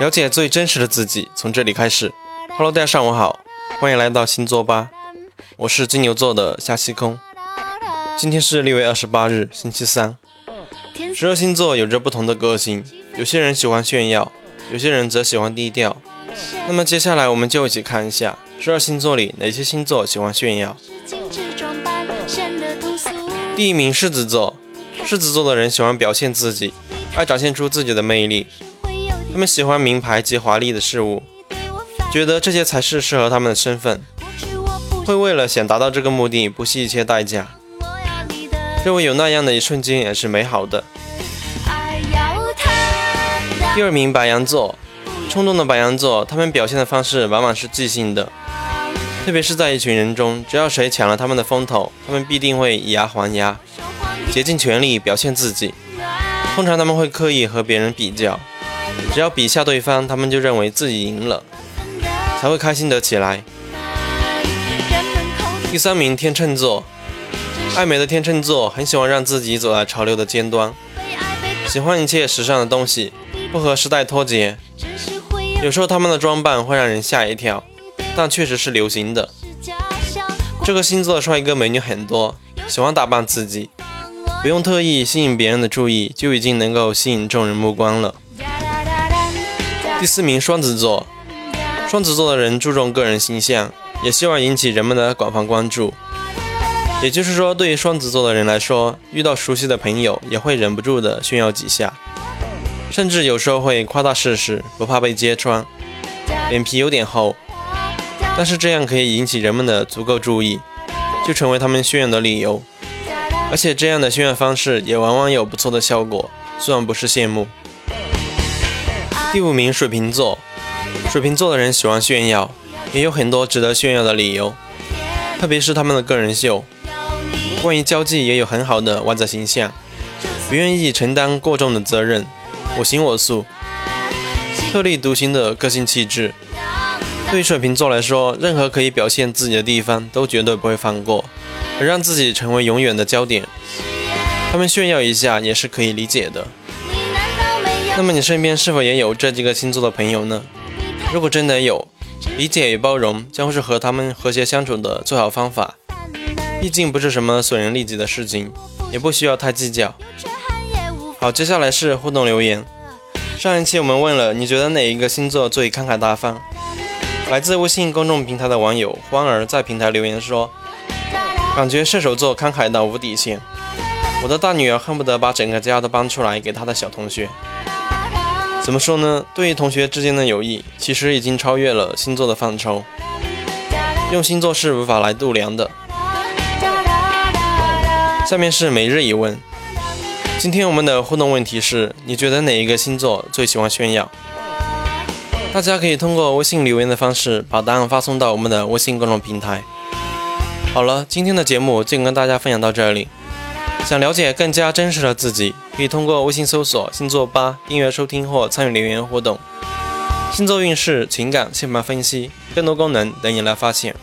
了解最真实的自己，从这里开始。Hello，大家上午好，欢迎来到星座吧，我是金牛座的夏西空。今天是六月二十八日，星期三。十二星座有着不同的个性，有些人喜欢炫耀，有些人则喜欢低调。那么接下来我们就一起看一下十二星座里哪些星座喜欢炫耀。第一名狮子座，狮子座的人喜欢表现自己，爱展现出自己的魅力。他们喜欢名牌及华丽的事物，觉得这些才是适合他们的身份，会为了想达到这个目的不惜一切代价。认为有那样的一瞬间也是美好的。第二名白羊座，冲动的白羊座，他们表现的方式往往是即兴的，特别是在一群人中，只要谁抢了他们的风头，他们必定会以牙还牙，竭尽全力表现自己。通常他们会刻意和别人比较，只要比下对方，他们就认为自己赢了，才会开心得起来。第三名天秤座。爱美的天秤座很喜欢让自己走在潮流的尖端，喜欢一切时尚的东西，不和时代脱节。有时候他们的装扮会让人吓一跳，但确实是流行的。这个星座的帅哥美女很多，喜欢打扮自己，不用特意吸引别人的注意，就已经能够吸引众人目光了。第四名双子座，双子座的人注重个人形象，也希望引起人们的广泛关注。也就是说，对于双子座的人来说，遇到熟悉的朋友也会忍不住的炫耀几下，甚至有时候会夸大事实，不怕被揭穿，脸皮有点厚。但是这样可以引起人们的足够注意，就成为他们炫耀的理由。而且这样的炫耀方式也往往有不错的效果，虽然不是羡慕。第五名，水瓶座，水瓶座的人喜欢炫耀，也有很多值得炫耀的理由，特别是他们的个人秀。关于交际也有很好的外在形象，不愿意承担过重的责任，我行我素，特立独行的个性气质。对于水瓶座来说，任何可以表现自己的地方都绝对不会放过，而让自己成为永远的焦点。他们炫耀一下也是可以理解的。那么你身边是否也有这几个星座的朋友呢？如果真的有，理解与包容将会是和他们和谐相处的最好方法。毕竟不是什么损人利己的事情，也不需要太计较。好，接下来是互动留言。上一期我们问了，你觉得哪一个星座最慷慨大方？来自微信公众平台的网友欢儿在平台留言说，感觉射手座慷慨到无底线。我的大女儿恨不得把整个家都搬出来给她的小同学。怎么说呢？对于同学之间的友谊，其实已经超越了星座的范畴，用星座是无法来度量的。下面是每日一问，今天我们的互动问题是：你觉得哪一个星座最喜欢炫耀？大家可以通过微信留言的方式把答案发送到我们的微信公众平台。好了，今天的节目就跟大家分享到这里。想了解更加真实的自己，可以通过微信搜索“星座八”订阅收听或参与留言互动。星座运势、情感、性格分析，更多功能等你来发现。